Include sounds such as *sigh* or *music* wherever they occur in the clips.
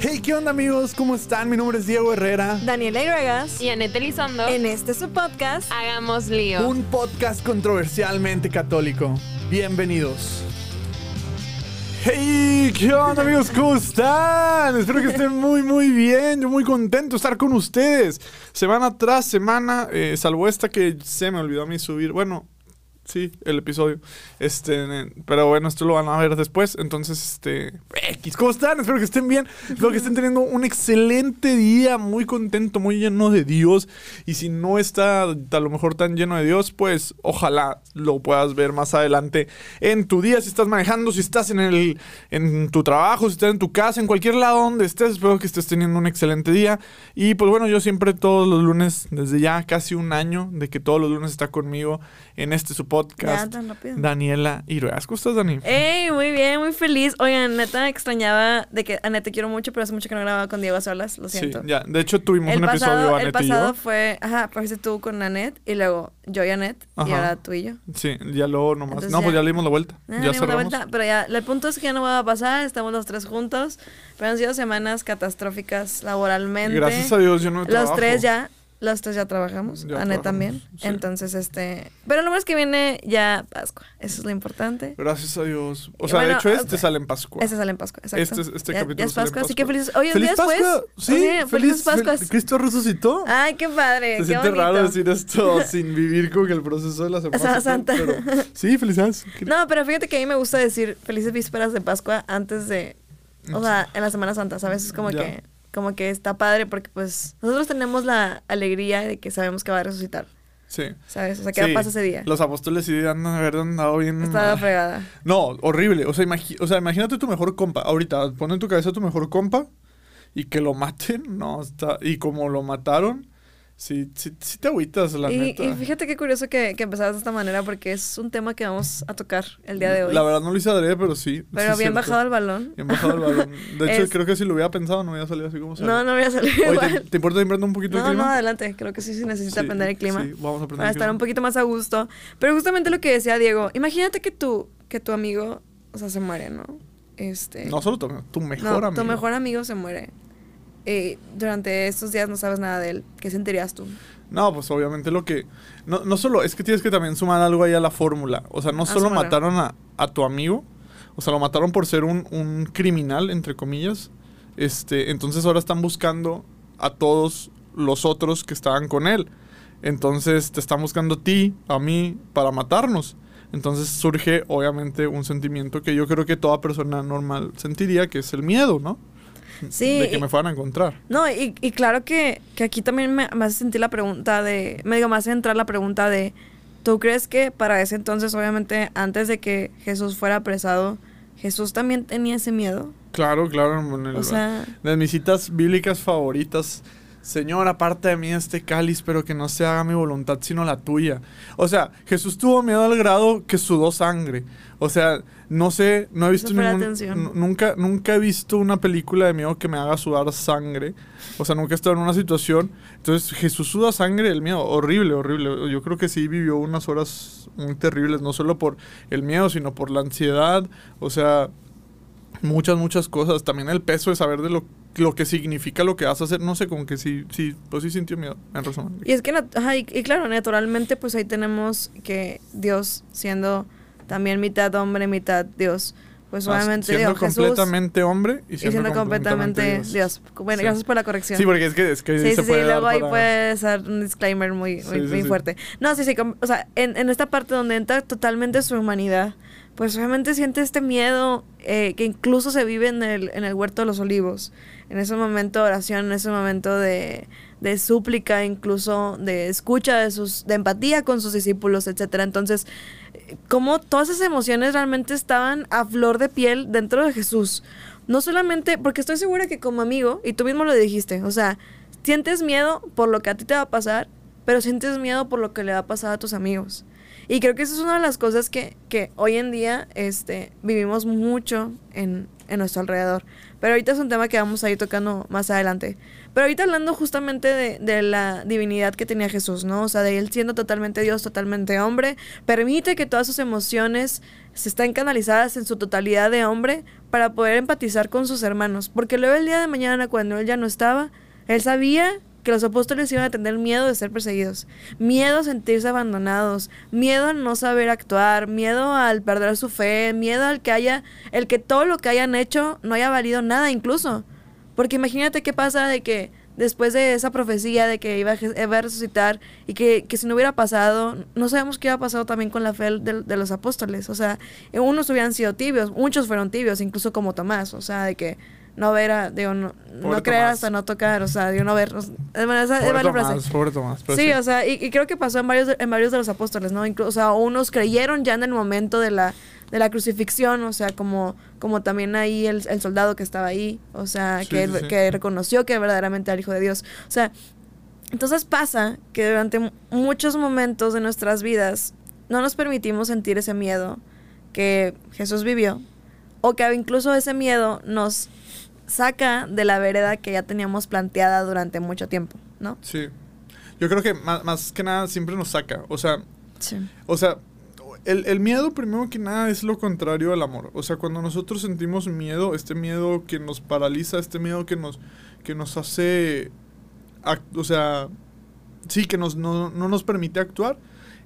Hey, ¿qué onda amigos? ¿Cómo están? Mi nombre es Diego Herrera. Daniela Iregas. Y Anette Elizondo. En este su podcast. Hagamos lío. Un podcast controversialmente católico. Bienvenidos. Hey, ¿qué onda amigos? ¿Cómo están? Espero que estén muy, muy bien. Yo muy contento de estar con ustedes. Semana tras semana, eh, salvo esta que se me olvidó a mí subir. Bueno, sí, el episodio. Este, pero bueno, esto lo van a ver después. Entonces, este, ¿cómo están? Espero que estén bien. Espero que estén teniendo un excelente día, muy contento, muy lleno de Dios. Y si no está a lo mejor tan lleno de Dios, pues ojalá lo puedas ver más adelante en tu día. Si estás manejando, si estás en el en tu trabajo, si estás en tu casa, en cualquier lado donde estés, espero que estés teniendo un excelente día. Y pues bueno, yo siempre todos los lunes, desde ya casi un año de que todos los lunes está conmigo en este su podcast. Daniela Irueas. ¿Cómo estás, Dani? Hey, muy bien, muy feliz. Oigan, neta, extrañaba de que Anette te quiero mucho, pero hace mucho que no grababa con Diego a solas, lo siento. Sí, ya. De hecho, tuvimos un episodio, Anette El pasado fue, ajá, fuiste tú con Annette y luego yo y Annette y ahora tú y yo. Sí, ya luego nomás. no, pues ya le dimos la vuelta. Ah, ya cerramos. La vuelta, pero ya, el punto es que ya no va a pasar, estamos los tres juntos, pero han sido semanas catastróficas laboralmente. Gracias a Dios, yo no Los tres ya los tres ya trabajamos, Anet también. Entonces, este. Pero lo más es que viene ya Pascua. Eso es lo importante. Gracias a Dios. O sea, de hecho, este sale en Pascua. Este sale en Pascua, exacto. Este, este capítulo ya es Pascua, así que feliz. Oye, un día después. Sí, feliz, Pascua. Cristo resucitó. Ay, qué padre. Se siente raro decir esto *laughs* sin vivir con el proceso de la Semana Santa. Pero, sí, felicidades. No, pero fíjate que a mí me gusta decir felices vísperas de Pascua antes de. O sea, en la Semana Santa, ¿sabes? Es como que como que está padre porque pues nosotros tenemos la alegría de que sabemos que va a resucitar. Sí. ¿Sabes? O sea, ¿qué pasa ese día? Los apóstoles sí han haber andado bien. Estaba *laughs* fregada. No, horrible. O sea, o sea, imagínate tu mejor compa. Ahorita, pon en tu cabeza tu mejor compa y que lo maten. No, está. Y como lo mataron. Sí, sí, sí te agüitas, la y, neta. Y fíjate qué curioso que, que empezaras de esta manera porque es un tema que vamos a tocar el día de hoy. La verdad no lo hice adrede, pero sí. Pero bien bajado el balón. Bien bajado el balón. De hecho, creo que si lo hubiera pensado no hubiera salido así como salió. No, no hubiera salido igual. ¿te, importa aprender un poquito el clima? No, adelante. Creo que sí se necesita aprender el clima. Sí, vamos a aprender Para estar un poquito más a gusto. Pero justamente lo que decía Diego, imagínate que tu, que tu amigo, o sea, se muere, ¿no? Este... No solo tu, tu mejor amigo. tu mejor amigo se muere. Eh, durante estos días no sabes nada de él. ¿Qué sentirías tú? No, pues obviamente lo que... No, no solo, es que tienes que también sumar algo ahí a la fórmula. O sea, no ah, solo mataron a, a, tu amigo, o sea, lo mataron por ser un, un, criminal, entre comillas. Este, entonces ahora están buscando a todos los otros que estaban con él. Entonces te están buscando a ti, a mí, para matarnos. Entonces surge obviamente un sentimiento que yo creo que toda persona normal sentiría, que es el miedo, ¿no? *laughs* Sí. De que me fueran a encontrar. No, y, y claro que, que, aquí también me, hace sentir la pregunta de, me digo, me hace entrar la pregunta de, ¿tú crees que para ese entonces, obviamente, antes de que Jesús fuera apresado, Jesús también tenía ese miedo? Claro, claro. o sea, de mis citas bíblicas favoritas Señor, aparte de mí este cáliz, pero que no se haga mi voluntad sino la tuya. O sea, Jesús tuvo miedo al grado que sudó sangre. O sea, no sé, no he visto ningún, nunca, nunca he visto una película de miedo que me haga sudar sangre. O sea, nunca he estado en una situación. Entonces, Jesús suda sangre el miedo. Horrible, horrible. Yo creo que sí vivió unas horas muy terribles, no solo por el miedo, sino por la ansiedad. O sea, muchas, muchas cosas. También el peso de saber de lo, lo que significa lo que vas a hacer. No sé, como que sí, sí, pues sí sintió miedo, en resumen. Y es que, y, claro, naturalmente, pues ahí tenemos que Dios siendo también mitad hombre, mitad Dios. Pues obviamente siendo completamente hombre y siendo, completamente, Dios. Bueno, gracias por la corrección. Sí, porque es que, es que sí, sí, sí, luego ahí puede ser un disclaimer muy, muy, fuerte. No, sí, sí, o sea, en, en esta parte donde entra totalmente su humanidad, pues obviamente siente este miedo eh, que incluso se vive en el, en el huerto de los olivos, en ese momento de oración, en ese momento de, de súplica, incluso de escucha, de, sus, de empatía con sus discípulos, etcétera. Entonces, como todas esas emociones realmente estaban a flor de piel dentro de Jesús. No solamente, porque estoy segura que como amigo, y tú mismo lo dijiste, o sea, sientes miedo por lo que a ti te va a pasar, pero sientes miedo por lo que le va a pasar a tus amigos. Y creo que esa es una de las cosas que, que hoy en día este, vivimos mucho en, en nuestro alrededor. Pero ahorita es un tema que vamos a ir tocando más adelante. Pero ahorita hablando justamente de, de, la divinidad que tenía Jesús, ¿no? O sea, de él siendo totalmente Dios, totalmente hombre, permite que todas sus emociones se estén canalizadas en su totalidad de hombre para poder empatizar con sus hermanos. Porque luego el día de mañana, cuando él ya no estaba, él sabía que los apóstoles iban a tener miedo de ser perseguidos, miedo a sentirse abandonados, miedo a no saber actuar, miedo al perder su fe, miedo al que haya, el que todo lo que hayan hecho no haya valido nada incluso. Porque imagínate qué pasa de que después de esa profecía de que iba a, resucitar y que, si no hubiera pasado, no sabemos qué hubiera pasado también con la fe de, de, los apóstoles. O sea, unos hubieran sido tibios, muchos fueron tibios, incluso como Tomás. O sea, de que no ver, a, digo, no, no creer hasta no tocar, o sea, digo, no ver. es, pobre Tomás, sí, sí, o sea, y, creo que pasó en varios, en varios de los apóstoles, ¿no? Incluso, o sea, unos creyeron ya en el momento de la, de la crucifixión, o sea, como, como también ahí el, el soldado que estaba ahí, o sea, que, que reconoció que verdaderamente era el Hijo de Dios. O sea, entonces pasa que durante muchos momentos de nuestras vidas no nos permitimos sentir ese miedo que Jesús vivió, o que incluso ese miedo nos saca de la vereda que ya teníamos planteada durante mucho tiempo, ¿no? Sí. Yo creo que más, que nada siempre nos saca. O sea, o sea el, el, miedo primero que nada es lo contrario al amor. O sea, cuando nosotros sentimos miedo, este miedo que nos paraliza, este miedo que nos, que nos hace, o sea, sí, que nos, no, no nos permite actuar,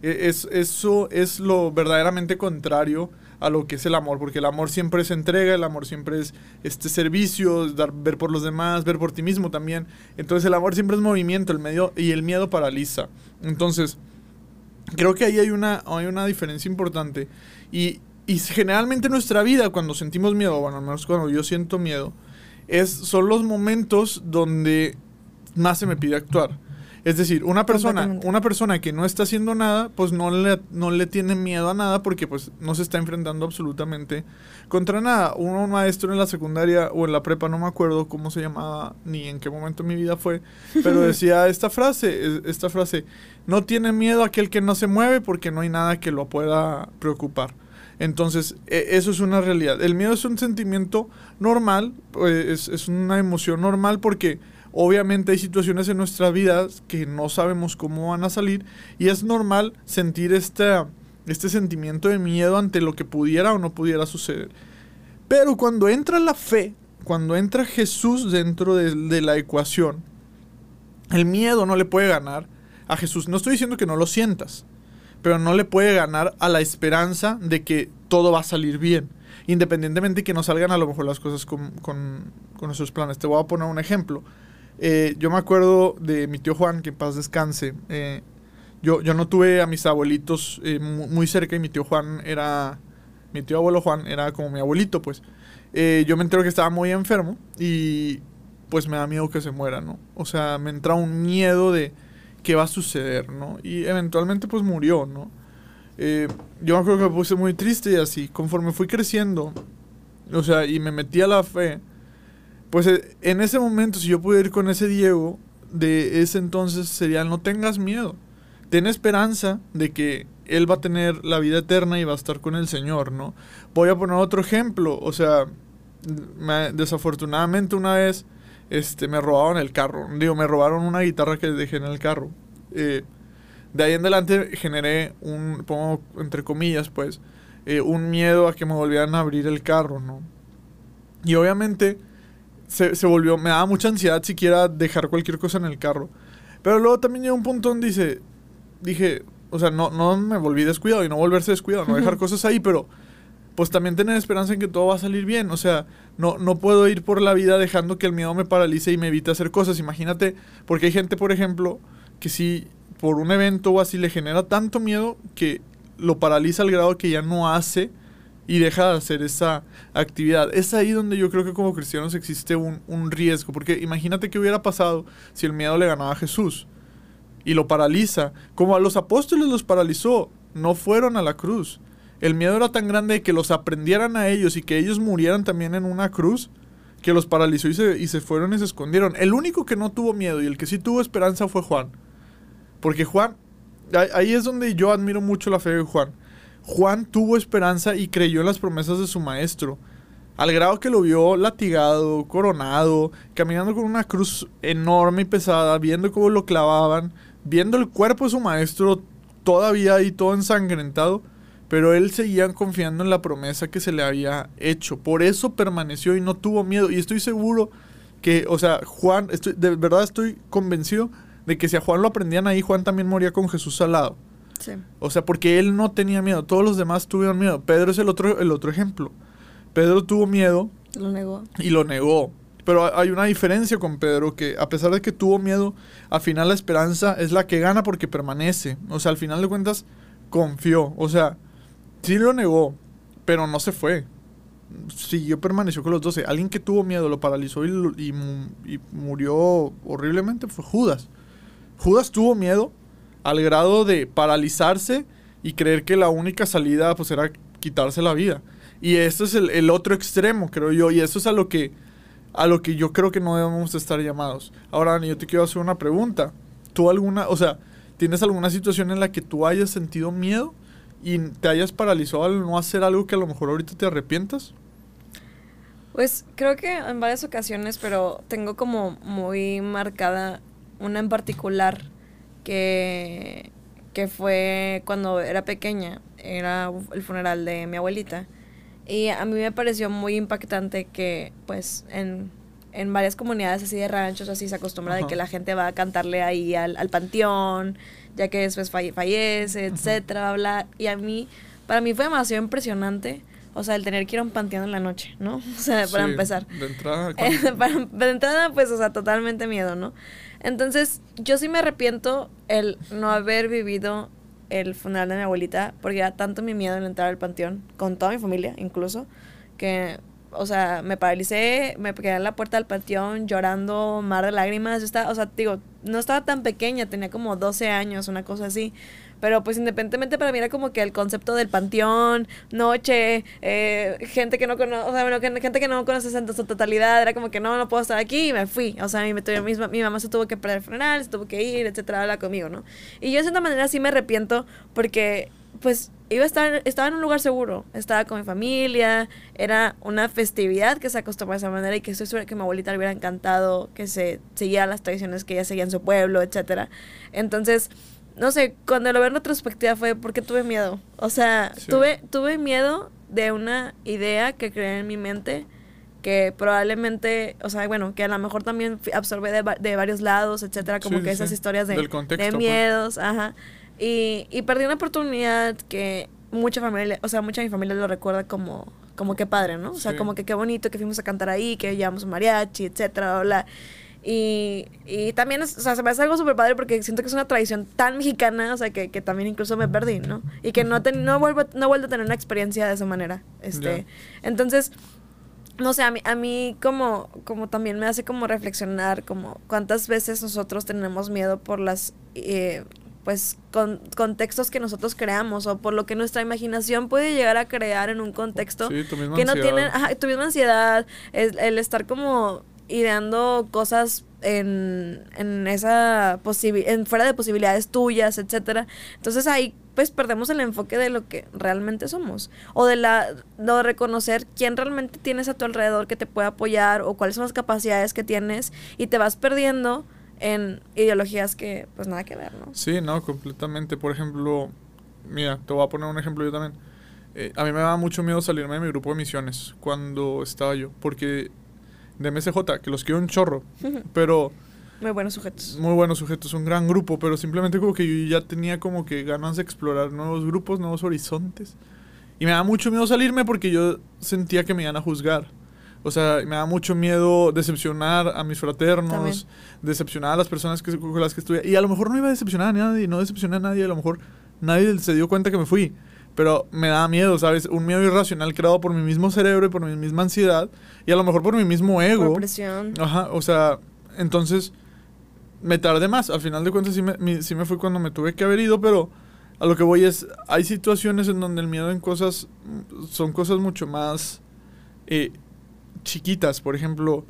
e, es, eso es lo verdaderamente contrario a lo que es el amor, porque el amor siempre es entrega, el amor siempre es este servicio, dar, ver por los demás, ver por ti mismo también. Entonces el amor siempre es movimiento, el medio y el miedo paraliza. Entonces, creo que ahí hay una, hay una diferencia importante. Y, y generalmente en nuestra vida, cuando sentimos miedo, bueno, al menos cuando yo siento miedo, es, son los momentos donde más se me pide actuar. Es decir, una persona, una persona que no está haciendo nada, pues no le, no le tiene miedo a nada porque pues no se está enfrentando absolutamente contra nada. Un maestro en la secundaria o en la prepa, no me acuerdo cómo se llamaba ni en qué momento de mi vida fue, pero *laughs* decía esta frase, esta frase, no tiene miedo aquel que no se mueve porque no hay nada que lo pueda preocupar. Entonces, e, eso es una realidad. El miedo es un sentimiento normal, pues, es, es una emoción normal porque Obviamente hay situaciones en nuestra vida que no sabemos cómo van a salir y es normal sentir este, este sentimiento de miedo ante lo que pudiera o no pudiera suceder. Pero cuando entra la fe, cuando entra Jesús dentro de, de la ecuación, el miedo no le puede ganar a Jesús. No estoy diciendo que no lo sientas, pero no le puede ganar a la esperanza de que todo va a salir bien. Independientemente de que no salgan a lo mejor las cosas con, con, con nuestros planes. Te voy a poner un ejemplo. Eh, yo me acuerdo de mi tío Juan, que en paz descanse. Eh, yo, yo no tuve a mis abuelitos eh, muy cerca y mi tío Juan era... Mi tío abuelo Juan era como mi abuelito, pues. yo me entero que estaba muy enfermo y pues me da miedo que se muera, ¿no? O sea, me entra un miedo de qué va a suceder, ¿no? Y eventualmente pues murió, ¿no? yo me acuerdo que me puse muy triste y así, conforme fui creciendo, o sea, y me metí a la fe, pues eh, en ese momento, si yo pudiera ir con ese Diego de ese entonces, sería no tengas miedo. Ten esperanza de que él va a tener la vida eterna y va a estar con el Señor, ¿no? Voy a poner otro ejemplo. O sea, desafortunadamente una vez este, me robaron el carro. Digo, me robaron una guitarra que dejé en el carro. Eh, de ahí en adelante generé un, pongo entre comillas, pues, eh, un miedo a que me volvieran a abrir el carro, ¿no? Y obviamente se, se, volvió, me daba mucha ansiedad siquiera dejar cualquier cosa en el carro. Pero luego también llegó un punto donde dice, dije, o sea, no, no me volví descuidado y no volverse descuidado, no dejar cosas ahí, pero pues también tener esperanza en que todo va a salir bien. O sea, no, no puedo ir por la vida dejando que el miedo me paralice y me evite hacer cosas. Imagínate, porque hay gente, por ejemplo, que si por un evento o así le genera tanto miedo que lo paraliza al grado que ya no hace y deja de hacer esa actividad. Es ahí donde yo creo que como cristianos existe un, un, riesgo, porque imagínate qué hubiera pasado si el miedo le ganaba a Jesús y lo paraliza, como a los apóstoles los paralizó, no fueron a la cruz. El miedo era tan grande que los aprendieran a ellos y que ellos murieran también en una cruz, que los paralizó y se, y se fueron y se escondieron. El único que no tuvo miedo y el que sí tuvo esperanza fue Juan. Porque Juan, ahí es donde yo admiro mucho la fe de Juan. Juan tuvo esperanza y creyó en las promesas de su maestro. Al grado que lo vio latigado, coronado, caminando con una cruz enorme y pesada, viendo cómo lo clavaban, viendo el cuerpo de su maestro todavía ahí todo ensangrentado, pero él seguía confiando en la promesa que se le había hecho. Por eso permaneció y no tuvo miedo. Y estoy seguro que, o sea, Juan, estoy, de verdad estoy convencido de que si a Juan lo aprendían ahí, Juan también moría con Jesús al lado. Sí. O sea, porque él no tenía miedo, todos los demás tuvieron miedo. Pedro es el otro, el otro ejemplo. Pedro tuvo miedo. Lo negó. Y lo negó. Pero hay una diferencia con Pedro, que a pesar de que tuvo miedo, al final la esperanza es la que gana porque permanece. O sea, al final de cuentas, confió. O sea, sí lo negó, pero no se fue. Siguió, permaneció con los doce. Alguien que tuvo miedo, lo paralizó y, y murió horriblemente fue Judas. Judas tuvo miedo al grado de paralizarse y creer que la única salida pues era quitarse la vida. Y esto es el, otro extremo, creo yo, y eso es a lo que a lo que yo creo que no debemos estar llamados. Ahora, Dani, yo te quiero hacer una pregunta. ¿Tú alguna, o sea, tienes alguna situación en la que tú hayas sentido miedo y te hayas paralizado al no hacer algo que a lo mejor ahorita te arrepientas? Pues creo que en varias ocasiones, pero tengo como muy marcada una en particular que, que fue cuando era pequeña, era el funeral de mi abuelita. Y a mí me pareció muy impactante que, pues, en, en varias comunidades así de ranchos, así se acostumbra de que la gente va a cantarle ahí al, al panteón, ya que después fallece, etcétera, habla. Y a mí, para mí fue demasiado impresionante. O sea, el tener que ir a un panteón en la noche, ¿no? *laughs* O sea, para empezar. De entrada. *laughs* de entrada, pues, o sea, totalmente miedo, ¿no? Entonces, yo sí me arrepiento el no haber vivido el funeral de mi abuelita, porque era tanto mi miedo en entrar al panteón, con toda mi familia incluso, que, o sea, me paralicé, me quedé en la puerta del panteón llorando, mar de lágrimas, yo estaba, o sea, digo, no estaba tan pequeña, tenía como 12 años, una cosa así, pero pues independientemente para mí era como que el concepto del panteón, noche, eh, gente que no conoce, o sea, bueno, gente que no conoce en su totalidad, era como que no, no puedo estar aquí y me fui. O sea, mi, misma, mi mamá se tuvo que funeral, se tuvo que ir, etcétera, habla conmigo, ¿no? Y yo de cierta manera sí me arrepiento porque pues iba a estar, estaba en un lugar seguro, estaba con mi familia, era una festividad que se acostumbraba de esa manera y que estoy segura que mi abuelita le hubiera encantado que se siguiera las tradiciones que ella seguía en su pueblo, etcétera. Entonces, no sé, cuando lo veo en retrospectiva fue porque tuve miedo. O sea, tuve, tuve miedo de una idea que creé en mi mente que probablemente, o sea, bueno, que a lo mejor también absorbé de, de varios lados, etcétera, como que esas historias de, de pues. miedos, ajá. Y, y perdí una oportunidad que mucha familia, o sea, mucha de mi familia lo recuerda como, como que padre, ¿no? O sea, como que qué bonito que fuimos a cantar ahí, que llevamos un mariachi, etcétera, bla. Y, y también, o sea, se me hace algo súper padre porque siento que es una tradición tan mexicana, o sea, que, que también incluso me perdí, ¿no? Y que no, no, vuelvo, no vuelvo a tener una experiencia de esa manera. Este, Entonces, no sé, a mí, a mí como, como también me hace como reflexionar, como cuántas veces nosotros tenemos miedo por las... Eh, pues con, contextos que nosotros creamos o por lo que nuestra imaginación puede llegar a crear en un contexto que no tiene ajá, tu misma ansiedad, el, el estar como ideando cosas en, en esa en fuera de posibilidades tuyas, etcétera. Entonces ahí pues perdemos el enfoque de lo que realmente somos o de la de reconocer quién realmente tienes a tu alrededor que te puede apoyar o cuáles son las capacidades que tienes y te vas perdiendo en ideologías que pues nada que ver, ¿no? Sí, no, completamente. Por ejemplo, mira, te voy a poner un ejemplo yo también. Eh, a mí me daba mucho miedo salirme de mi grupo de misiones cuando estaba yo, porque de MSJ, que los quiero un chorro, *laughs* pero... Muy buenos sujetos. Muy buenos sujetos, un gran grupo, pero simplemente como que yo ya tenía como que ganas de explorar nuevos grupos, nuevos horizontes. Y me da mucho miedo salirme porque yo sentía que me iban a juzgar. O sea, me da mucho miedo decepcionar a mis fraternos, decepcionar a las personas que, con las que estuve. Y a lo mejor no iba a decepcionar a nadie, no decepcioné a nadie, a lo mejor nadie se dio cuenta que me fui pero me da miedo, ¿sabes? Un miedo irracional creado por mi mismo cerebro y por mi misma ansiedad y a lo mejor por mi mismo ego. Por presión. Ajá, o sea, entonces me tardé más. Al final de cuentas sí me, sí me fue cuando me tuve que haber ido, pero a lo que voy es, hay situaciones en donde el miedo en cosas son cosas mucho más eh, chiquitas. Por ejemplo,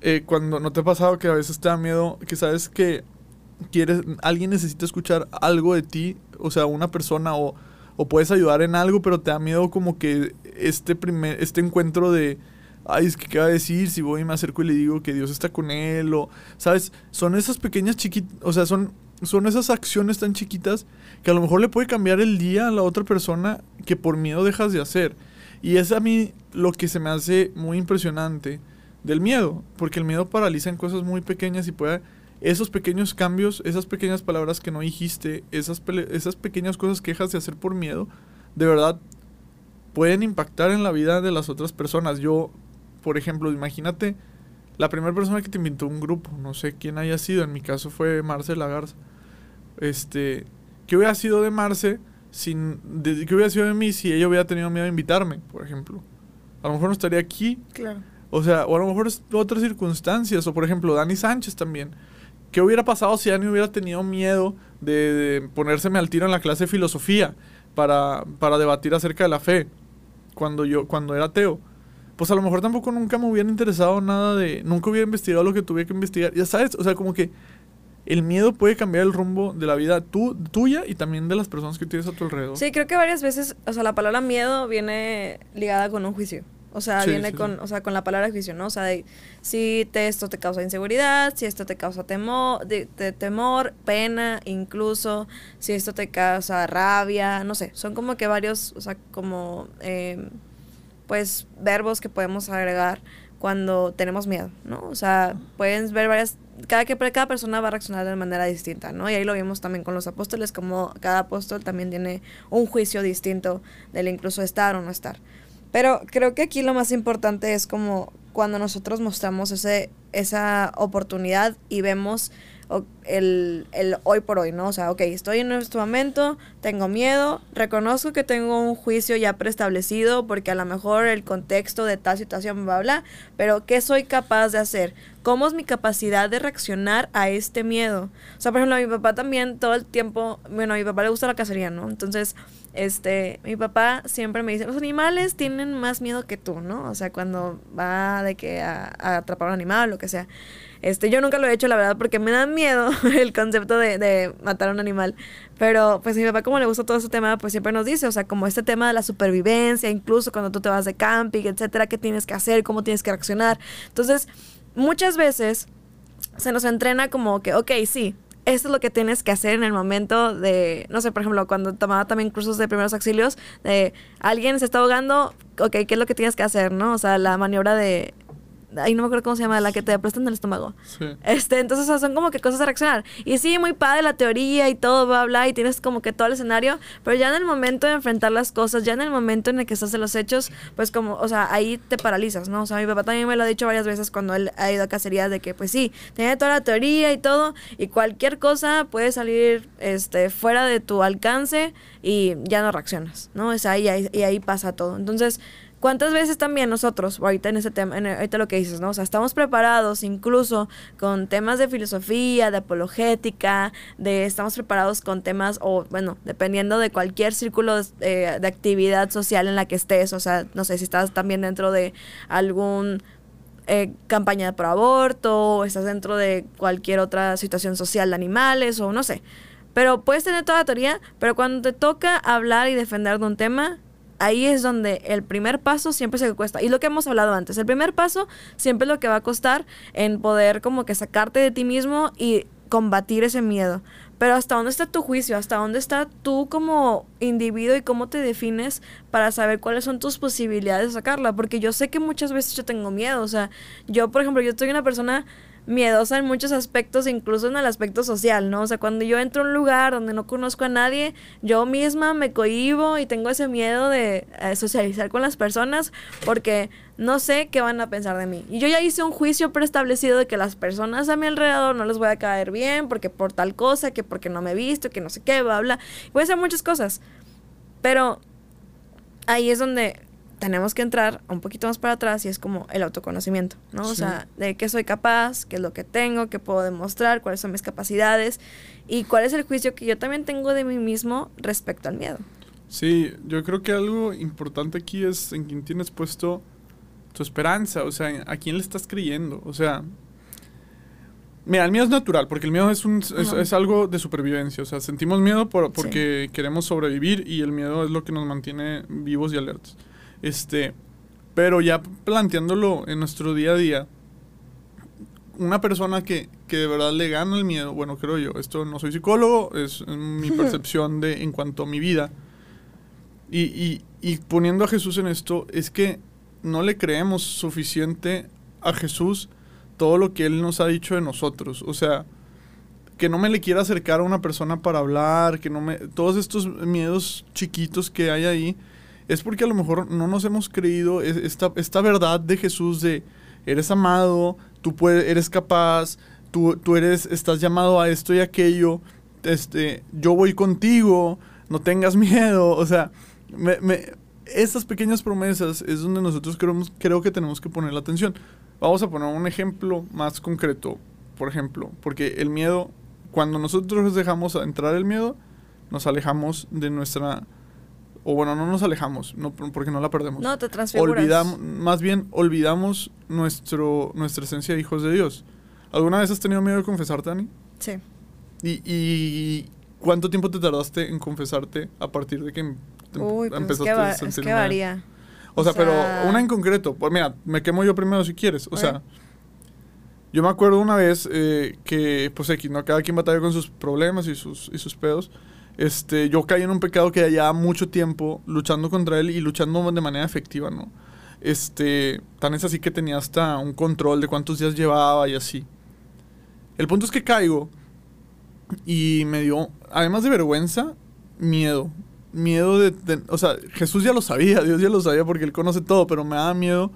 eh, cuando no te ha pasado que a veces te da miedo, que sabes que quieres, alguien necesita escuchar algo de ti, o sea, una persona o o puedes ayudar en algo, pero te da miedo como que este primer, este encuentro de, ay, es que qué va a decir si voy y me acerco y le digo que Dios está con él, o, ¿sabes? Son esas pequeñas chiquitas, o sea, son, son esas acciones tan chiquitas que a lo mejor le puede cambiar el día a la otra persona que por miedo dejas de hacer. Y es a mí lo que se me hace muy impresionante del miedo, porque el miedo paraliza en cosas muy pequeñas y puede esos pequeños cambios, esas pequeñas palabras que no dijiste, esas, esas pequeñas cosas que dejas de hacer por miedo, de verdad pueden impactar en la vida de las otras personas. Yo, por ejemplo, imagínate la primera persona que te invitó a un grupo, no sé quién haya sido, en mi caso fue Marce Lagarza. Este, ¿qué hubiera sido de Marce sin de, qué hubiera sido de mí si ella hubiera tenido miedo de invitarme, por ejemplo? A lo mejor no estaría aquí. Claro. O sea, o a lo mejor es otras circunstancias, o por ejemplo, Dani Sánchez también. ¿Qué hubiera pasado si Dani hubiera tenido miedo de, de ponérseme al tiro en la clase de filosofía para, para debatir acerca de la fe cuando yo cuando era ateo? Pues a lo mejor tampoco nunca me hubiera interesado nada de... Nunca hubiera investigado lo que tuve que investigar. Ya sabes, o sea, como que el miedo puede cambiar el rumbo de la vida tú, tuya y también de las personas que tienes a tu alrededor. Sí, creo que varias veces, o sea, la palabra miedo viene ligada con un juicio. O sea, viene con, o sea, con la palabra juicio, ¿no? O sea, si te, esto te causa inseguridad, si esto te causa temor, de, temor, pena, incluso, si esto te causa rabia, no sé, son como que varios, o sea, como, eh, pues, verbos que podemos agregar cuando tenemos miedo, ¿no? O sea, pueden ver varias, cada, que, cada persona va a reaccionar de manera distinta, ¿no? Y ahí lo vimos también con los apóstoles, como cada apóstol también tiene un juicio distinto del incluso estar o no estar. Pero creo que aquí lo más importante es como cuando nosotros mostramos ese, esa oportunidad y vemos el, el, hoy por hoy, ¿no? O sea, ok, estoy en este momento, tengo miedo, reconozco que tengo un juicio ya preestablecido porque a lo mejor el contexto de tal situación va a hablar, pero ¿qué soy capaz de hacer? ¿Cómo es mi capacidad de reaccionar a este miedo? O sea, por ejemplo, a mi papá también todo el tiempo, bueno, a mi papá le gusta la cacería, ¿no? Entonces, este, mi papá siempre me dice, los animales tienen más miedo que tú, ¿no? O sea, cuando va de que a, a atrapar un animal lo que sea. Este, yo nunca lo he hecho, la verdad, porque me da miedo *laughs* el concepto de, de, matar a un animal. Pero, pues, mi papá, como le gusta todo ese tema, pues siempre nos dice, o sea, como este tema de la supervivencia, incluso cuando tú te vas de camping, etcétera, qué tienes que hacer, cómo tienes que reaccionar. Entonces, muchas veces se nos entrena como que, ok, sí, esto es lo que tienes que hacer en el momento de, no sé, por ejemplo, cuando tomaba también cursos de primeros auxilios, de alguien se está ahogando, ok, ¿qué es lo que tienes que hacer, no? O sea, la maniobra de Ay, no me acuerdo cómo se llama, la que te aplastan el estómago. Sí. Este, entonces, son como que cosas a reaccionar. Y sí, muy padre la teoría y todo, bla, bla, y tienes como que todo el escenario, pero ya en el momento de enfrentar las cosas, ya en el momento en el que estás en los hechos, pues como, o sea, ahí te paralizas, ¿no? O sea, mi papá también me lo ha dicho varias veces cuando él ha ido a cacerías de que, pues sí, tiene toda la teoría y todo, y cualquier cosa puede salir, este, fuera de tu alcance y ya no reaccionas, ¿no? O sea, y ahí, y ahí pasa todo. Entonces, ¿Cuántas veces también nosotros, ahorita en ese tema, ahorita lo que dices, ¿no? O sea, estamos preparados incluso con temas de filosofía, de apologética, de estamos preparados con temas, o bueno, dependiendo de cualquier círculo de, de actividad social en la que estés, o sea, no sé si estás también dentro de algún eh, campaña pro aborto, o estás dentro de cualquier otra situación social de animales, o no sé. Pero puedes tener toda la teoría, pero cuando te toca hablar y defender de un tema, ahí es donde el primer paso siempre se cuesta. Y lo que hemos hablado antes, el primer paso siempre es lo que va a costar en poder como que sacarte de ti mismo y combatir ese miedo. Pero hasta dónde está tu juicio, hasta dónde está tú como individuo y cómo te defines para saber cuáles son tus posibilidades de sacarla. Porque yo sé que muchas veces yo tengo miedo. O sea, yo, por ejemplo, yo soy una persona miedosa en muchos aspectos, incluso en el aspecto social, ¿no? O sea, cuando yo entro a un lugar donde no conozco a nadie, yo misma me cohibo y tengo ese miedo de eh, socializar con las personas porque no sé qué van a pensar de mí. Y yo ya hice un juicio preestablecido de que las personas a mi alrededor no les voy a caer bien porque por tal cosa, que porque no me he visto, que no sé qué, bla, bla. Puede ser muchas cosas. Pero ahí es donde tenemos que entrar un poquito más para atrás y es como el autoconocimiento, ¿no? O sea, de qué soy capaz, qué es lo que tengo, qué puedo demostrar, cuáles son mis capacidades y cuál es el juicio que yo también tengo de mí mismo respecto al miedo. Sí, yo creo que algo importante aquí es en quién tienes puesto tu esperanza, o sea, a quién le estás creyendo, o sea, Mira, el miedo es natural, porque el miedo es, un, es, algo de supervivencia. O sea, sentimos miedo por, porque queremos sobrevivir y el miedo es lo que nos mantiene vivos y alertas. Este, pero ya planteándolo en nuestro día a día, una persona que, que de verdad le gana el miedo, bueno, creo yo, esto no soy psicólogo, es mi percepción de en cuanto a mi vida. Y, y, y poniendo a Jesús en esto, es que no le creemos suficiente a Jesús todo lo que Él nos ha dicho de nosotros. O sea, que no me le quiera acercar a una persona para hablar, que no me... Todos estos miedos chiquitos que hay ahí, es porque a lo mejor no nos hemos creído esta, esta verdad de Jesús de eres amado, tú puedes, eres capaz, tú, tú eres, estás llamado a esto y aquello, este, yo voy contigo, no tengas *laughs* miedo, o sea, me, estas pequeñas promesas es donde nosotros creemos, creo que tenemos que poner la atención. Vamos a poner un ejemplo más concreto, por ejemplo, porque el miedo, cuando nosotros dejamos entrar el miedo, nos alejamos de nuestra o bueno, no nos alejamos, no, porque no la perdemos. No, te transfiguras. Olvidamos, más bien olvidamos nuestro, nuestra esencia de hijos de Dios. ¿Alguna vez has tenido miedo de confesarte, Dani? Sí. ¿Y, ¿Y, cuánto tiempo te tardaste en confesarte a partir de que em, Uy, pues empezaste a sentir es que varía. O, sea, pero una en concreto, pues mira, me quemo yo primero si quieres. O sea, yo me acuerdo una vez eh, que, pues aquí, ¿no? Cada quien batalla con sus problemas y sus, y sus pedos. Este, yo caí en un pecado que ya mucho tiempo luchando contra él y luchando de manera efectiva, ¿no? Este, tan es así que tenía hasta un control de cuántos días llevaba y así. El punto es que caigo y me dio, además de vergüenza, miedo. Miedo de, o sea, Jesús ya lo sabía, *laughs* Dios ya lo sabía porque Él conoce todo, pero me daba miedo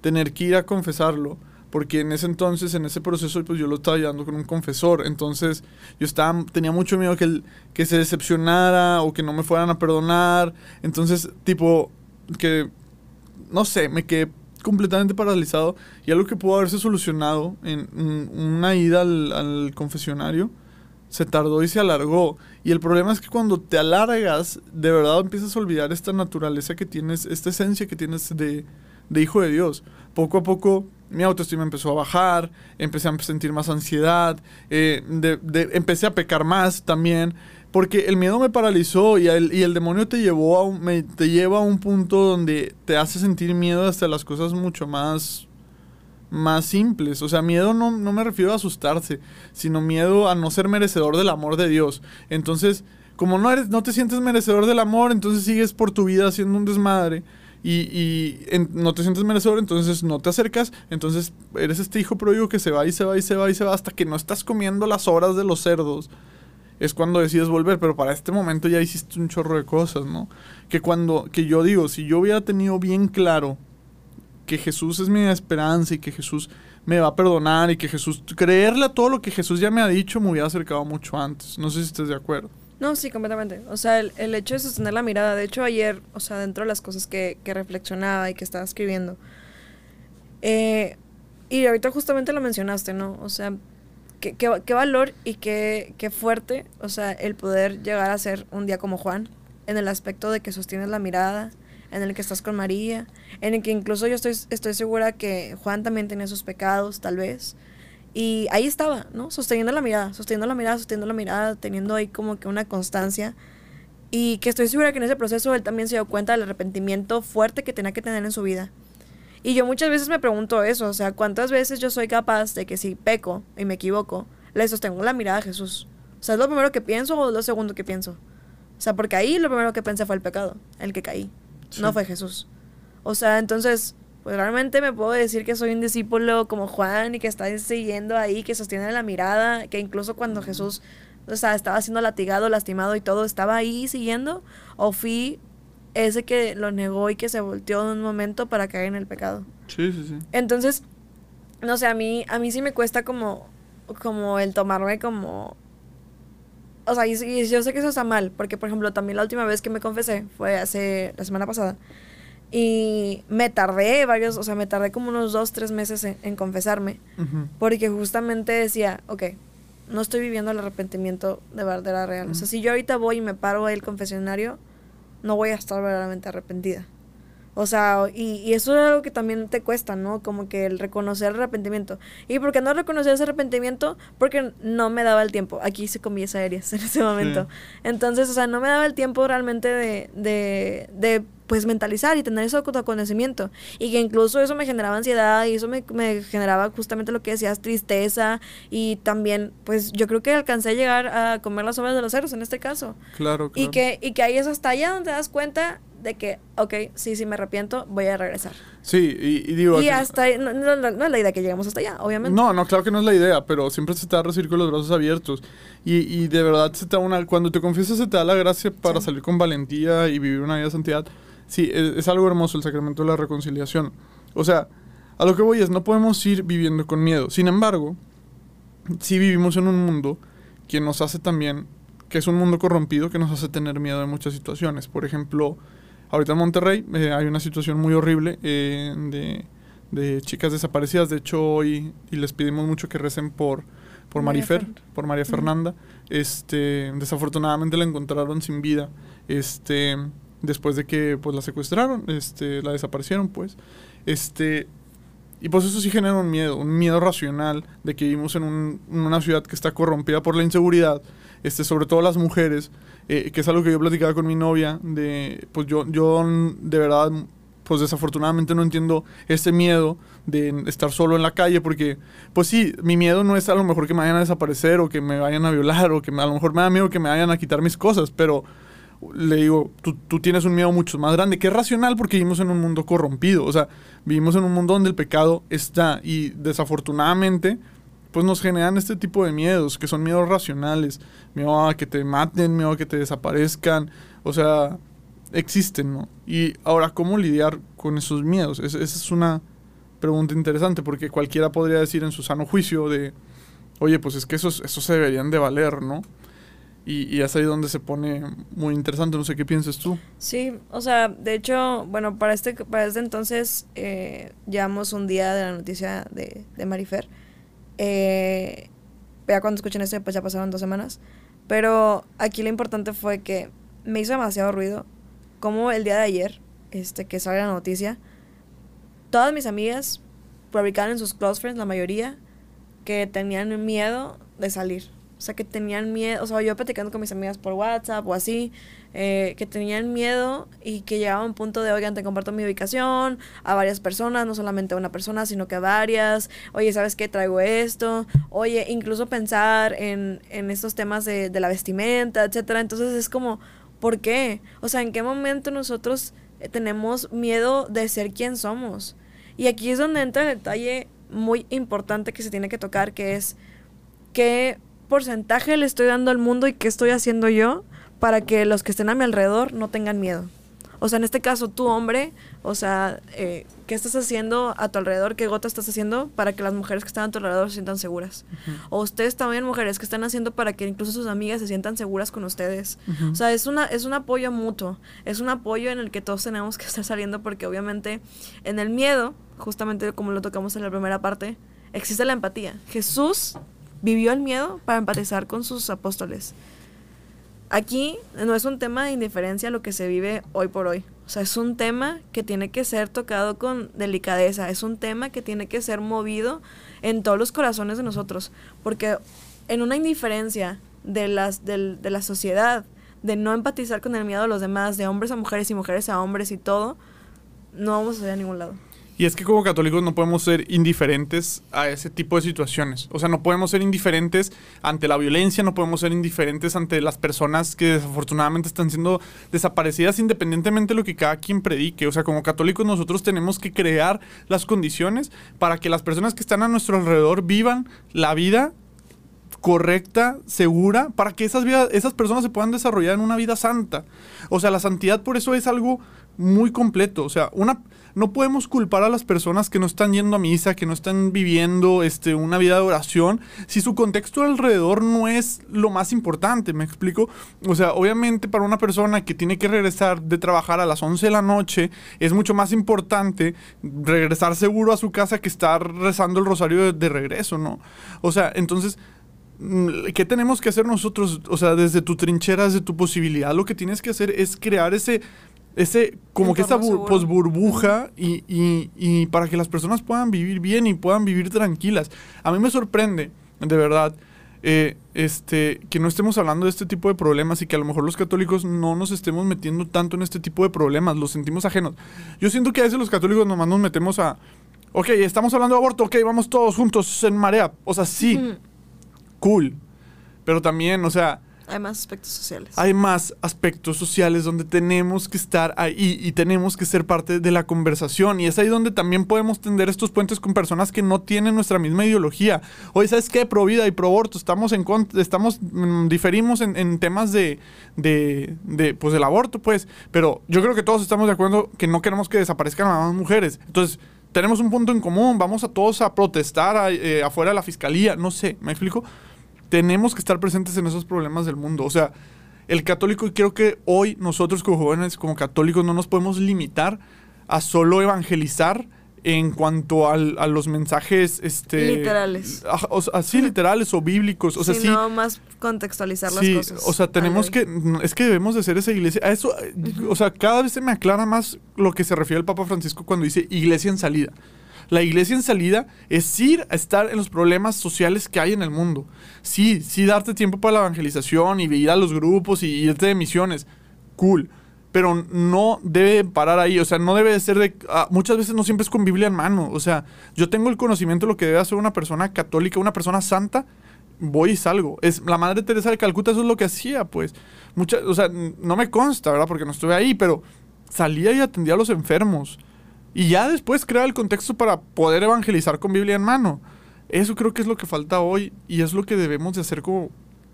tener que ir a confesarlo porque en ese entonces, en ese proceso, pues yo lo estaba llevando con un confesor, entonces yo estaba, tenía mucho miedo que, él, que se decepcionara o que no me fueran a perdonar, entonces tipo, que, no sé, me quedé completamente paralizado y algo que pudo haberse solucionado en una ida al, al confesionario, se tardó y se alargó. Y el problema es que cuando te alargas, de verdad empiezas a olvidar esta naturaleza que tienes, esta esencia que tienes de, de hijo de Dios. Poco a poco mi autoestima empezó a bajar, empecé a sentir más ansiedad, eh, empecé a pecar más también, porque el miedo me paralizó y el, y el demonio te, llevó a un, te lleva a un punto donde te hace sentir miedo hasta las cosas mucho más, más simples. O sea, miedo no, no me refiero a asustarse, sino miedo a no ser merecedor del amor de Dios. Entonces, como no, eres, no te sientes merecedor del amor, entonces sigues por tu vida haciendo un desmadre y, no te sientes merecedor, entonces no te acercas, entonces eres este hijo pródigo que se va y se va y se va y se va hasta que no estás comiendo las horas de los cerdos. Es cuando decides volver, pero para este momento ya hiciste un chorro de cosas, ¿no? Que cuando, que yo digo, si yo hubiera tenido bien claro que Jesús es mi esperanza y que Jesús me va a perdonar y que Jesús, creerle a todo lo que Jesús ya me ha dicho, me hubiera acercado mucho antes. No sé si estás de acuerdo. No, sí, completamente. O sea, el, el, hecho de sostener la mirada. De hecho, ayer, o sea, dentro de las cosas que, que reflexionaba y que estaba escribiendo. Eh, y ahorita justamente lo mencionaste, ¿no? O sea, qué, qué, qué valor y qué, qué, fuerte, o sea, el poder llegar a ser un día como Juan, en el aspecto de que sostienes la mirada, en el que estás con María, en el que incluso yo estoy, estoy segura que Juan también tenía sus pecados, tal vez, y ahí estaba, ¿no? Sosteniendo la mirada, sosteniendo la mirada, sosteniendo la mirada, teniendo ahí como que una constancia. Y que estoy segura que en ese proceso él también se dio cuenta del arrepentimiento fuerte que tenía que tener en su vida. Y yo muchas veces me pregunto eso, o sea, ¿cuántas veces yo soy capaz de que si peco y me equivoco, le sostengo la mirada a Jesús? O sea, ¿es lo primero que pienso o lo segundo que pienso? O sea, porque ahí lo primero que pensé fue el pecado, el que caí, no fue Jesús. O sea, entonces, pues realmente me puedo decir que soy un discípulo como Juan y que está siguiendo ahí, que sostiene la mirada, que incluso cuando Jesús o sea, estaba siendo latigado, lastimado y todo, estaba ahí siguiendo, o fui ese que lo negó y que se volteó en un momento para caer en el pecado. Sí, sí, sí. Entonces, no sé, a mí, a mí sí me cuesta como, como el tomarme como... O sea, y, y yo sé que eso está mal, porque por ejemplo, también la última vez que me confesé fue hace la semana pasada. Y me tardé varios, o sea, me tardé como unos dos, tres meses en, confesarme. Porque justamente decía, ok, no estoy viviendo el arrepentimiento de verdad real. O sea, si yo ahorita voy y me paro el confesionario, no voy a estar verdaderamente arrepentida. O sea, y, y, eso es algo que también te cuesta, ¿no? Como que el reconocer el arrepentimiento. ¿Y por qué no reconocer ese arrepentimiento? Porque no me daba el tiempo. Aquí se comía aéreas *laughs* en ese momento. Entonces, o sea, no me daba el tiempo realmente de, de, de pues mentalizar y tener ese autoconocimiento. Y que incluso eso me generaba ansiedad y eso me, me, generaba justamente lo que decías, tristeza. Y también, pues yo creo que alcancé a llegar a comer las obras de los ceros en este caso. Claro, claro. Y que, y que ahí es hasta allá donde te das cuenta de que, ok, sí, sí me arrepiento, voy a regresar. Sí, y, digo... Y hasta no, no, es la idea que lleguemos hasta allá, obviamente. No, no, claro que no es la idea, pero siempre se te va a recibir con los brazos abiertos. Y, y de verdad, se te da una, cuando te confiesas se te da la gracia para salir con valentía y vivir una vida de santidad. Sí, es, algo hermoso el sacramento de la reconciliación. O sea, a lo que voy es, no podemos ir viviendo con miedo. Sin embargo, sí vivimos en un mundo que nos hace también, que es un mundo corrompido, que nos hace tener miedo en muchas situaciones. Por ejemplo, ahorita en Monterrey eh, hay una situación muy horrible eh, de, de, chicas desaparecidas. De hecho, hoy y les pedimos mucho que recen por, por Marifer, por María Fernanda. Este, desafortunadamente la encontraron sin vida. Este, después de que pues la secuestraron, este, la desaparecieron pues. Este, y pues eso sí genera un miedo, un miedo racional de que vivimos en, un, una ciudad que está corrompida por la inseguridad, este, sobre todo las mujeres, eh, que es algo que yo platicaba con mi novia, de, pues yo, yo de verdad, pues desafortunadamente no entiendo ese miedo de estar solo en la calle, porque, pues sí, mi miedo no es a lo mejor que me vayan a desaparecer o que me vayan a violar o que a lo mejor me da miedo que me vayan a quitar mis cosas, pero le digo, tú, tú, tienes un miedo mucho más grande, que es racional porque vivimos en un mundo corrompido, o sea, vivimos en un mundo donde el pecado está y desafortunadamente pues nos generan este tipo de miedos, que son miedos racionales, miedo a que te maten, miedo a que te desaparezcan, o sea, existen, ¿no? Y ahora, ¿cómo lidiar con esos miedos? esa es una pregunta interesante, porque cualquiera podría decir en su sano juicio de, oye, pues es que esos, esos se deberían de valer, ¿no? Y, y, es ahí donde se pone muy interesante. No sé qué piensas tú. Sí, o sea, de hecho, bueno, para este, para este entonces eh, llevamos un día de la noticia de, de Marifer. Eh, ya cuando escuchen esto, pues ya pasaron dos semanas. Pero aquí lo importante fue que me hizo demasiado ruido. Como el día de ayer, este, que sale la noticia, todas mis amigas publicaban en sus close friends, la mayoría, que tenían miedo de salir o sea, que tenían miedo, o sea, yo platicando con mis amigas por WhatsApp o así, eh, que tenían miedo y que llegaba un punto de, oigan, te comparto mi ubicación a varias personas, no solamente a una persona, sino que a varias. Oye, ¿sabes qué? Traigo esto. Oye, incluso pensar en, en estos temas de, de la vestimenta, etcétera. Entonces es como, ¿por qué? O sea, ¿en qué momento nosotros eh, tenemos miedo de ser quien somos? Y aquí es donde entra el detalle muy importante que se tiene que tocar, que es que porcentaje le estoy dando al mundo y qué estoy haciendo yo para que los que estén a mi alrededor no tengan miedo. O sea, en este caso, tú hombre, o sea, eh, ¿qué estás haciendo a tu alrededor? ¿Qué gota estás haciendo para que las mujeres que están a tu alrededor se sientan seguras? O ustedes también, mujeres, ¿qué están haciendo para que incluso sus amigas se sientan seguras con ustedes? O sea, es, una, es un apoyo mutuo, es un apoyo en el que todos tenemos que *laughs* estar saliendo porque obviamente en el miedo, justamente como lo tocamos en la primera parte, existe la empatía. Jesús vivió el miedo para empatizar con sus apóstoles. Aquí no es un tema de indiferencia lo que se vive hoy por hoy. O sea, es un tema que tiene que ser tocado con delicadeza, es un tema que tiene que ser movido en todos los corazones de nosotros. Porque en una indiferencia de, las, de, de la sociedad, de no empatizar con el miedo de los demás, de hombres a mujeres y mujeres a hombres y todo, no vamos a ir a ningún lado. Y es que como católicos no podemos ser indiferentes a ese tipo de situaciones. O sea, no podemos ser indiferentes ante la violencia, no podemos ser indiferentes ante las personas que desafortunadamente están siendo desaparecidas independientemente de lo que cada quien predique. O sea, como católicos nosotros tenemos que crear las condiciones para que las personas que están a nuestro alrededor vivan la vida correcta, segura, para que esas, vidas, esas personas se puedan desarrollar en una vida santa. O sea, la santidad por eso es algo muy completo. O sea, una no podemos culpar a las personas que no están yendo a misa, que no están viviendo este, una vida de oración, si su contexto alrededor no es lo más importante, ¿me explico? O sea, obviamente para una persona que tiene que regresar de trabajar a las 11 de la noche, es mucho más importante regresar seguro a su casa que estar rezando el rosario de, de regreso, ¿no? O sea, entonces... Mm, ¿Qué tenemos que hacer nosotros? O sea, desde tu trinchera, desde tu posibilidad, lo que tienes que hacer es crear ese ese como que esta pues, burbuja y, y, y, para que las personas puedan vivir bien y puedan vivir tranquilas. A mí me sorprende, de verdad, eh, este, que no estemos hablando de este tipo de problemas y que a lo mejor los católicos no nos estemos metiendo tanto en este tipo de problemas, los sentimos ajenos. Yo siento que a veces los católicos nomás nos metemos a, ok, estamos hablando de aborto, ok, vamos todos juntos en marea. O sea, sí, cool. Pero también, o sea, hay más aspectos sociales. Hay más aspectos sociales donde tenemos que estar ahí y tenemos que ser parte de la conversación. Y es ahí donde también podemos tender estos puentes con personas que no tienen nuestra misma ideología. Oye, ¿sabes qué? Pro vida y pro aborto. Estamos en estamos, mm, diferimos en, temas de, de, de, pues, del aborto, pues. Pero yo creo que todos estamos de acuerdo que no queremos que desaparezcan a más mujeres. Entonces, tenemos un punto en común. Vamos a todos a protestar eh, afuera de la fiscalía. No sé, ¿me explico? Tenemos que estar presentes en esos problemas del mundo. O sea, el católico, y creo que hoy nosotros como jóvenes, como católicos, no nos podemos limitar a solo evangelizar en cuanto a los mensajes este literales. así literales o bíblicos. O sea sí no más contextualizar las cosas. o sea tenemos que es que debemos de ser esa iglesia. A eso o sea cada vez se me aclara más lo que se refiere el Papa Francisco cuando dice iglesia en salida la iglesia en salida es ir a estar en los problemas sociales que hay en el mundo. Sí, sí darte tiempo para la evangelización y ir a los grupos y irte de misiones. Cool. Pero no debe parar ahí, o sea, no debe de ser de... Ah, muchas veces no siempre es con Biblia en mano, o sea, yo tengo el conocimiento de lo que debe hacer una persona católica, una persona santa, voy y salgo. Es, la Madre Teresa de Calcuta eso es lo que hacía, pues. Mucha, o sea, no me consta, ¿verdad? Porque no estuve ahí, pero salía y atendía a los enfermos. Y ya después crea el contexto para poder evangelizar con Biblia en mano. Eso creo que es lo que falta hoy y es lo que debemos de hacer como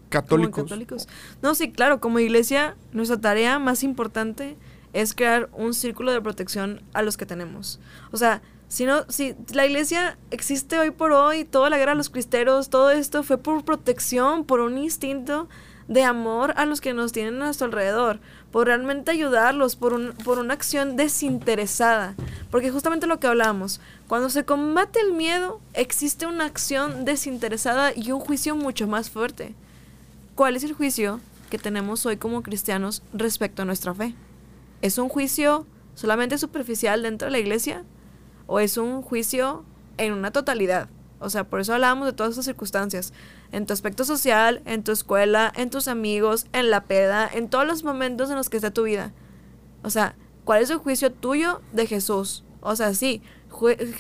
católicos. católicos. No, sí, claro, como iglesia, nuestra tarea más importante es crear un círculo de protección a los que tenemos. O sea, si no, si la iglesia existe hoy por hoy, toda la guerra de los cristeros, todo esto fue por protección, por un instinto de amor a los que nos tienen a nuestro alrededor, por realmente ayudarlos, por, un, por una acción desinteresada. Porque justamente lo que hablamos, cuando se combate el miedo, existe una acción desinteresada y un juicio mucho más fuerte. ¿Cuál es el juicio que tenemos hoy como cristianos respecto a nuestra fe? ¿Es un juicio solamente superficial dentro de la iglesia? ¿O es un juicio en una totalidad? O sea, por eso hablábamos de todas esas circunstancias. En tu aspecto social, en tu escuela, en tus amigos, en la peda, en todos los momentos en los que está tu vida. O sea, ¿cuál es el juicio tuyo de Jesús? O sea, sí,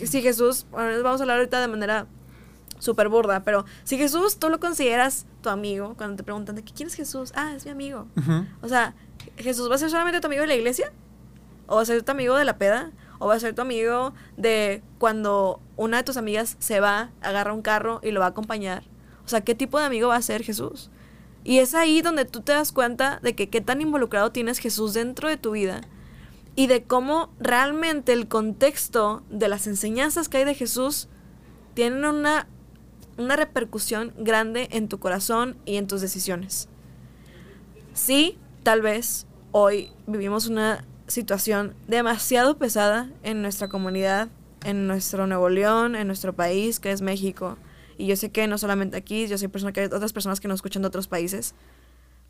si Jesús, bueno, vamos a hablar ahorita de manera súper burda, pero si Jesús tú lo consideras tu amigo, cuando te preguntan de qué quién es Jesús, ah, es mi amigo. O sea, ¿Jesús va a ser solamente tu amigo de la iglesia? ¿O va a ser tu amigo de la peda? o va a ser tu amigo de cuando una de tus amigas se va, agarra un carro y lo va a acompañar. O sea, ¿qué tipo de amigo va a ser Jesús? Y es ahí donde tú te das cuenta de que qué tan involucrado tienes Jesús dentro de tu vida y de cómo realmente el contexto de las enseñanzas que hay de Jesús tienen una, una repercusión grande en tu corazón y en tus decisiones. Sí, tal vez hoy vivimos una situación demasiado pesada en nuestra comunidad, en nuestro Nuevo León, en nuestro país, que es México. Y yo sé que no solamente aquí, yo sé persona, que hay otras personas que nos escuchan de otros países.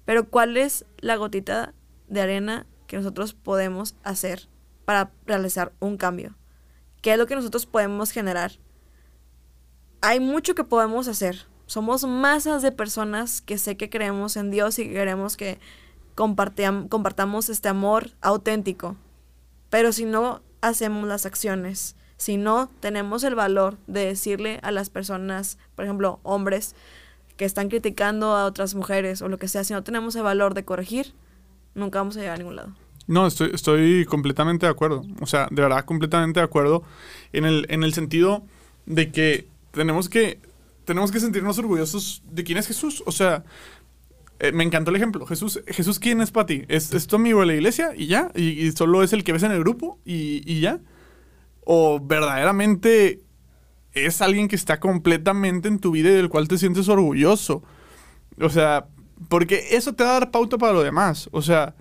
Pero ¿cuál es la gotita de arena que nosotros podemos hacer para realizar un cambio? ¿Qué es lo que nosotros podemos generar? Hay mucho que podemos hacer. Somos masas de personas que sé que creemos en Dios y que queremos que compartamos este amor auténtico. Pero si no hacemos las acciones, si no tenemos el valor de decirle a las personas, por ejemplo, hombres, que están criticando a otras mujeres o lo que sea, si no tenemos el valor de corregir, nunca vamos a llegar a ningún lado. No, estoy, estoy completamente de acuerdo. O sea, de verdad, completamente de acuerdo en el, en el sentido de que tenemos que, tenemos que sentirnos orgullosos de quién es Jesús. O sea, eh, me encantó el ejemplo. Jesús, Jesús ¿quién es para ti? ¿Es, tu amigo de la iglesia y ya? ¿Y, solo es el que ves en el grupo y, y, ya? ¿O verdaderamente es alguien que está completamente en tu vida y del cual te sientes orgulloso? O sea, porque eso te va a dar pauta para lo demás. O sea,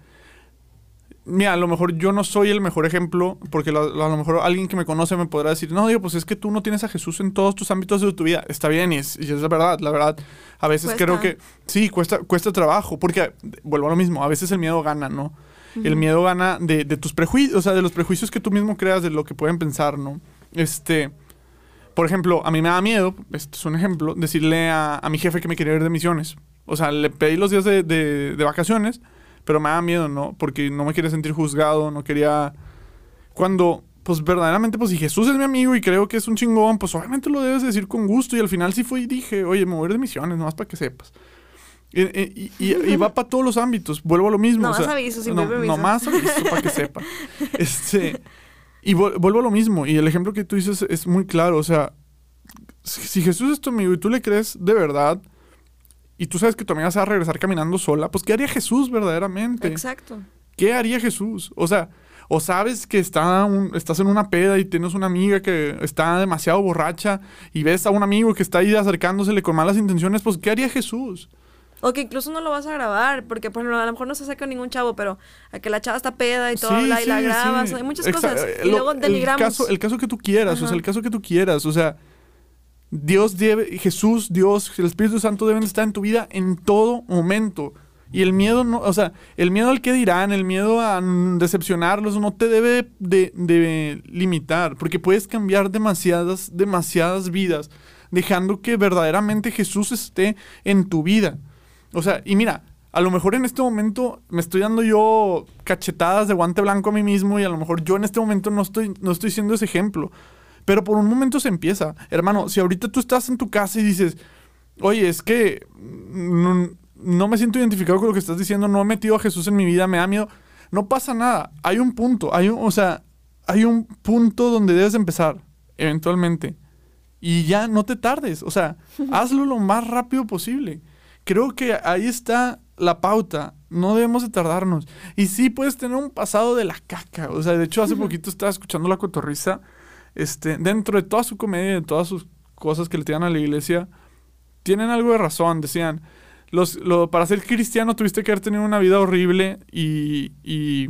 mira, a lo mejor yo no soy el mejor ejemplo, porque a lo mejor alguien que me conoce me podrá decir, no, digo, pues es que tú no tienes a Jesús en todos tus ámbitos de tu vida. Está bien, y es, la verdad, la verdad. A veces creo que sí, cuesta, cuesta trabajo, porque vuelvo a lo mismo, a veces el miedo gana, ¿no? El miedo gana de, de tus prejuicios, o sea, de los prejuicios que tú mismo creas de lo que pueden pensar, ¿no? Este, por ejemplo, a mí me da miedo, esto es un ejemplo, decirle a, mi jefe que me quería ir de misiones. O sea, le pedí los días de, de, vacaciones, pero me da miedo, ¿no? Porque no me quería sentir juzgado, no quería... Cuando, pues verdaderamente, pues si Jesús es mi amigo y creo que es un chingón, pues obviamente lo debes decir con gusto. Y al final sí fue y dije, oye, me voy a ir de misiones, nomás para que sepas. Y, y, va para todos los ámbitos. Vuelvo a lo mismo. No más aviso, sin no, no más aviso para que sepa. *laughs* Este, y vuelvo a lo mismo. Y el ejemplo que tú dices es muy claro. O sea, si, Jesús es tu amigo y tú le crees de verdad, y tú sabes que tu amiga se va a regresar caminando sola, pues ¿qué haría Jesús verdaderamente? Exacto. ¿Qué haría Jesús? O sea, o sabes que está estás en una peda y tienes una amiga que está demasiado borracha y ves a un amigo que está ahí acercándosele con malas intenciones, pues ¿qué haría Jesús? O que incluso no lo vas a grabar, porque por ejemplo, a lo mejor no se saca ningún chavo, pero a que la chava está peda y todo, y la grabas, hay muchas cosas. Eh, y luego denigramos. El caso, el caso que tú quieras, o sea, el caso que tú quieras, o sea, Dios debe, Jesús, Dios, el Espíritu Santo deben estar en tu vida en todo momento. Y el miedo, no, o sea, el miedo al que dirán, el miedo a decepcionarlos, no te debe de, de limitar, porque puedes cambiar demasiadas, demasiadas vidas, dejando que verdaderamente Jesús esté en tu vida. O sea, y mira, a lo mejor en este momento me estoy dando yo cachetadas de guante blanco a mí mismo y a lo mejor yo en este momento no estoy, no estoy siendo ese ejemplo. Pero por un momento se empieza. Hermano, si ahorita tú estás en tu casa y dices, oye, es que no, me siento identificado con lo que estás diciendo, no he metido a Jesús en mi vida, me da miedo. No pasa nada. Hay un punto, hay un, o sea, hay un punto donde debes empezar, eventualmente. Y ya no te tardes. O sea, *laughs* hazlo lo más rápido posible creo que ahí está la pauta. No debemos de tardarnos. Y sí puedes tener un pasado de la caca. O sea, de hecho, hace poquito estaba escuchando la cotorriza. Este, dentro de toda su comedia, de todas sus cosas que le tiran a la iglesia, tienen algo de razón. Decían, los, lo, para ser cristiano tuviste que haber tenido una vida horrible y, y,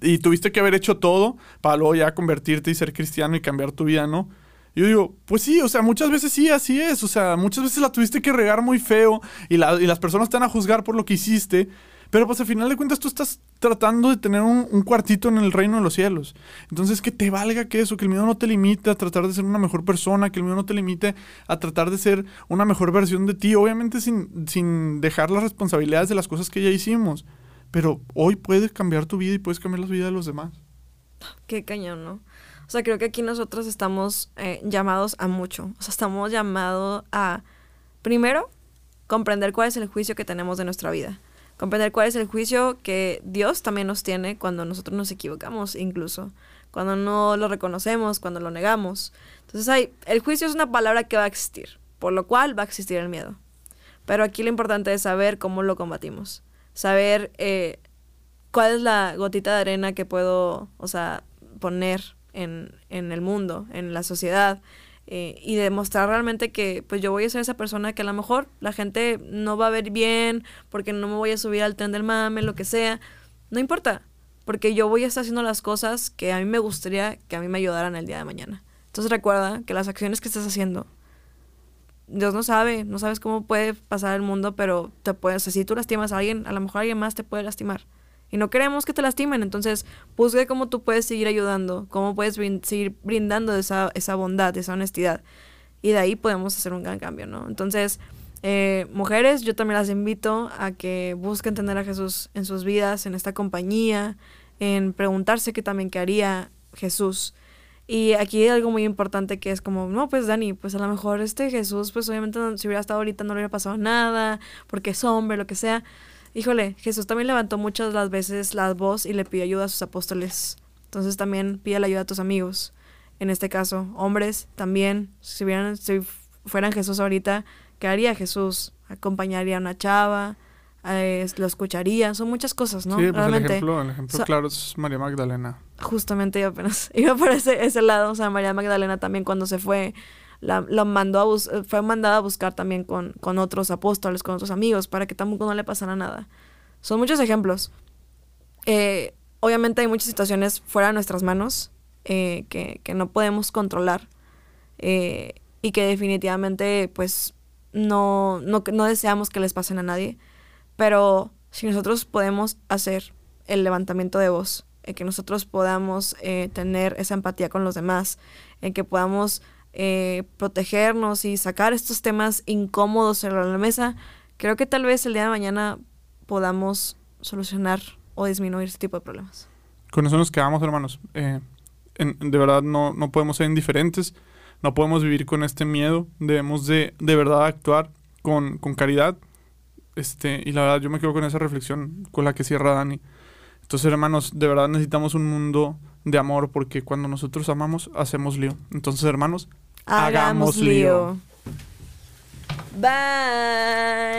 y tuviste que haber hecho todo para luego ya convertirte y ser cristiano y cambiar tu vida, ¿no? Yo digo, pues sí, o sea, muchas veces sí, así es. O sea, muchas veces la tuviste que regar muy feo y, las personas te van a juzgar por lo que hiciste. Pero pues al final de cuentas tú estás tratando de tener un, cuartito en el reino de los cielos. Entonces que te valga que eso, que el miedo no te limite a tratar de ser una mejor persona, que el miedo no te limite a tratar de ser una mejor versión de ti, obviamente sin, sin dejar las responsabilidades de las cosas que ya hicimos. Pero hoy puedes cambiar tu vida y puedes cambiar la vida de los demás. Qué cañón, ¿no? O sea, creo que aquí nosotros estamos eh, llamados a mucho. O sea, estamos llamados a, primero, comprender cuál es el juicio que tenemos de nuestra vida. Comprender cuál es el juicio que Dios también nos tiene cuando nosotros nos equivocamos, incluso. Cuando no lo reconocemos, cuando lo negamos. Entonces, hay, el juicio es una palabra que va a existir, por lo cual va a existir el miedo. Pero aquí lo importante es saber cómo lo combatimos. Saber eh, cuál es la gotita de arena que puedo, o sea, poner en, en el mundo, en la sociedad. Eh, y demostrar realmente que pues yo voy a ser esa persona que a lo mejor la gente no va a ver bien porque no me voy a subir al tren del mame, lo que sea. No importa, porque yo voy a estar haciendo las cosas que a mí me gustaría que a mí me ayudaran el día de mañana. Entonces recuerda que las acciones que estás haciendo, Dios no sabe, no sabes cómo puede pasar el mundo, pero te puedes, si tú lastimas a alguien, a lo mejor alguien más te puede lastimar. Y no queremos que te lastimen, entonces busque cómo tú puedes seguir ayudando, cómo puedes seguir brindando esa, esa bondad, esa honestidad. Y de ahí podemos hacer un gran cambio, ¿no? Entonces, eh, mujeres, yo también las invito a que busquen tener a Jesús en sus vidas, en esta compañía, en preguntarse qué también qué haría Jesús. Y aquí hay algo muy importante que es como, no, pues Dani, pues a lo mejor este Jesús, pues obviamente si hubiera estado ahorita no le hubiera pasado nada, porque es hombre, lo que sea. Híjole, Jesús también levantó muchas las veces la voz y le pidió ayuda a sus apóstoles. Entonces también pide la ayuda a tus amigos. En este caso, hombres también, si, hubieran, si fueran Jesús ahorita, ¿qué haría Jesús? Acompañaría a una chava, eh, lo escucharía, son muchas cosas, ¿no? Sí, pues el ejemplo, el ejemplo claro es María Magdalena. Justamente yo apenas *laughs* iba por ese, ese lado, o sea, María Magdalena también cuando se fue la, mandó a fue mandada a buscar también con, con otros apóstoles, con otros amigos, para que tampoco no le pasara nada. Son muchos ejemplos. Eh, obviamente hay muchas situaciones fuera de nuestras manos eh, que, que, no podemos controlar eh, y que definitivamente pues no, no, no deseamos que les pasen a nadie. Pero si nosotros podemos hacer el levantamiento de voz, en que nosotros podamos tener esa empatía con los demás, en que podamos eh, protegernos y sacar estos temas incómodos sobre la mesa, creo que tal vez el día de mañana podamos solucionar o disminuir este tipo de problemas. Con eso nos quedamos, hermanos. Eh, de verdad no, no podemos ser indiferentes, no podemos vivir con este miedo, debemos de, de verdad actuar con, con caridad. Este, y la verdad yo me quedo con esa reflexión con la que cierra Dani. Entonces, hermanos, de verdad necesitamos un mundo de amor porque cuando nosotros amamos, hacemos lío. Entonces, hermanos, hagamos lío. Bye.